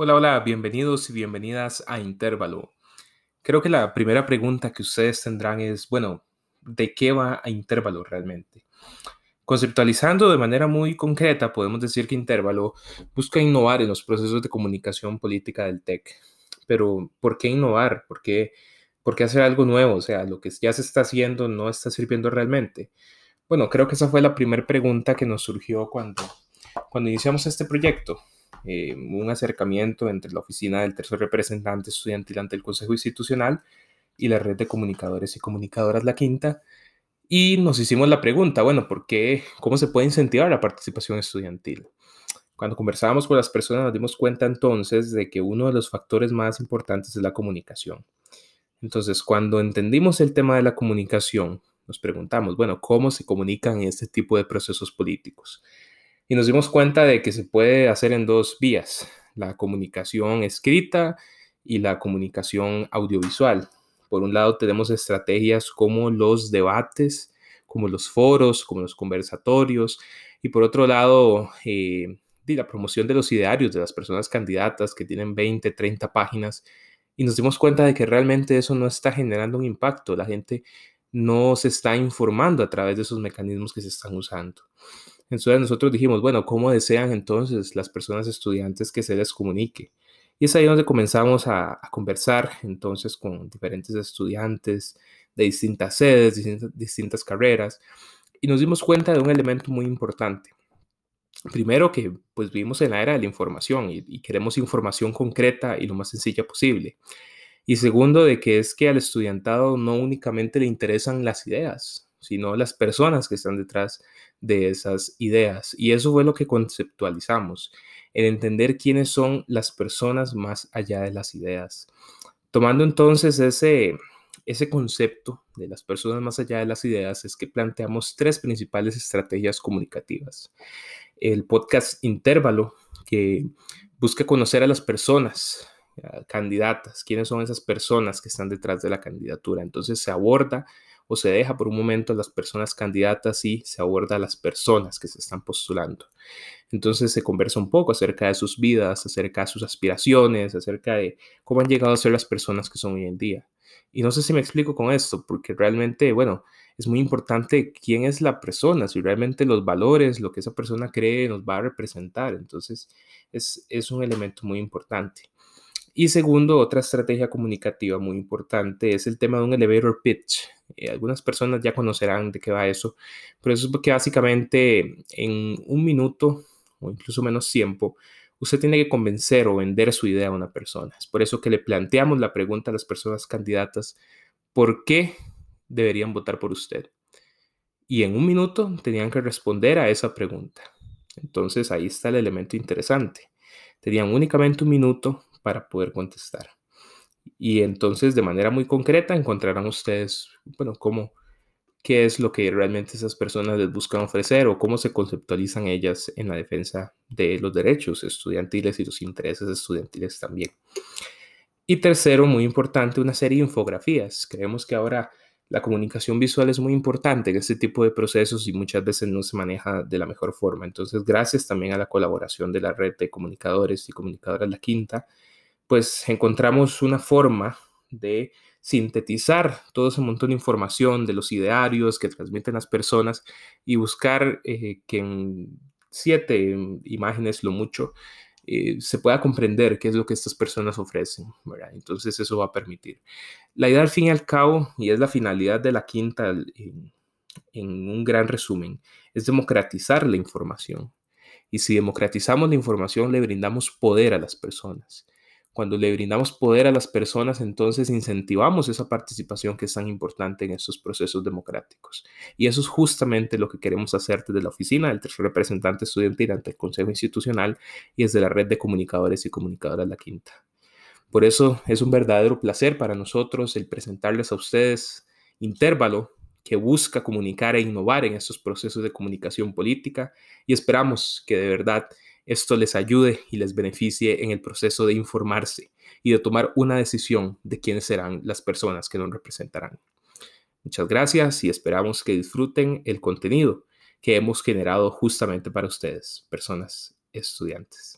Hola, hola, bienvenidos y bienvenidas a Intervalo. Creo que la primera pregunta que ustedes tendrán es, bueno, ¿de qué va a Intervalo realmente? Conceptualizando de manera muy concreta, podemos decir que Intervalo busca innovar en los procesos de comunicación política del TEC. Pero, ¿por qué innovar? ¿Por qué, por qué hacer algo nuevo? O sea, lo que ya se está haciendo no está sirviendo realmente. Bueno, creo que esa fue la primera pregunta que nos surgió cuando, cuando iniciamos este proyecto. Eh, un acercamiento entre la oficina del tercer representante estudiantil ante el Consejo Institucional y la red de comunicadores y comunicadoras La Quinta. Y nos hicimos la pregunta, bueno, ¿por qué? ¿Cómo se puede incentivar la participación estudiantil? Cuando conversábamos con las personas nos dimos cuenta entonces de que uno de los factores más importantes es la comunicación. Entonces, cuando entendimos el tema de la comunicación, nos preguntamos, bueno, ¿cómo se comunican este tipo de procesos políticos? Y nos dimos cuenta de que se puede hacer en dos vías, la comunicación escrita y la comunicación audiovisual. Por un lado tenemos estrategias como los debates, como los foros, como los conversatorios, y por otro lado, eh, la promoción de los idearios de las personas candidatas que tienen 20, 30 páginas, y nos dimos cuenta de que realmente eso no está generando un impacto, la gente no se está informando a través de esos mecanismos que se están usando. Entonces nosotros dijimos, bueno, ¿cómo desean entonces las personas estudiantes que se les comunique? Y es ahí donde comenzamos a, conversar entonces con diferentes estudiantes de distintas sedes, distintas, carreras, y nos dimos cuenta de un elemento muy importante. Primero que pues vivimos en la era de la información y queremos información concreta y lo más sencilla posible. Y segundo, de que es que al estudiantado no únicamente le interesan las ideas, sino las personas que están detrás de esas ideas. Y eso fue lo que conceptualizamos, el entender quiénes son las personas más allá de las ideas. Tomando entonces ese, ese concepto de las personas más allá de las ideas, es que planteamos tres principales estrategias comunicativas. El podcast Intervalo, que busca conocer a las personas candidatas, quiénes son esas personas que están detrás de la candidatura. Entonces se aborda o se deja por un momento a las personas candidatas y se aborda a las personas que se están postulando. Entonces se conversa un poco acerca de sus vidas, acerca de sus aspiraciones, acerca de cómo han llegado a ser las personas que son hoy en día. Y no sé si me explico con esto, porque realmente, bueno, es muy importante quién es la persona, si realmente los valores, lo que esa persona cree nos va a representar. Entonces, es, es un elemento muy importante. Y segundo, otra estrategia comunicativa muy importante es el tema de un elevator pitch. Eh, algunas personas ya conocerán de qué va eso, pero eso es porque básicamente en un minuto o incluso menos tiempo, usted tiene que convencer o vender su idea a una persona. Es por eso que le planteamos la pregunta a las personas candidatas, ¿por qué deberían votar por usted? Y en un minuto tenían que responder a esa pregunta. Entonces ahí está el elemento interesante. Tenían únicamente un minuto para poder contestar. Y entonces, de manera muy concreta, encontrarán ustedes, bueno, cómo, qué es lo que realmente esas personas les buscan ofrecer o cómo se conceptualizan ellas en la defensa de los derechos estudiantiles y los intereses estudiantiles también. Y tercero, muy importante, una serie de infografías. Creemos que ahora la comunicación visual es muy importante en este tipo de procesos y muchas veces no se maneja de la mejor forma. Entonces, gracias también a la colaboración de la red de comunicadores y comunicadoras La Quinta, pues encontramos una forma de sintetizar todo ese montón de información de los idearios que transmiten las personas y buscar eh, que en siete imágenes, lo mucho, eh, se pueda comprender qué es lo que estas personas ofrecen. Entonces eso va a permitir. La idea al fin y al cabo, y es la finalidad de la quinta en, en un gran resumen, es democratizar la información. Y si democratizamos la información, le brindamos poder a las personas. Cuando le brindamos poder a las personas, entonces incentivamos esa participación que es tan importante en estos procesos democráticos. Y eso es justamente lo que queremos hacer desde la oficina del tercer representante estudiantil ante el Consejo Institucional y desde la red de comunicadores y comunicadoras La Quinta. Por eso es un verdadero placer para nosotros el presentarles a ustedes Intervalo, que busca comunicar e innovar en estos procesos de comunicación política y esperamos que de verdad esto les ayude y les beneficie en el proceso de informarse y de tomar una decisión de quiénes serán las personas que nos representarán. Muchas gracias y esperamos que disfruten el contenido que hemos generado justamente para ustedes, personas estudiantes.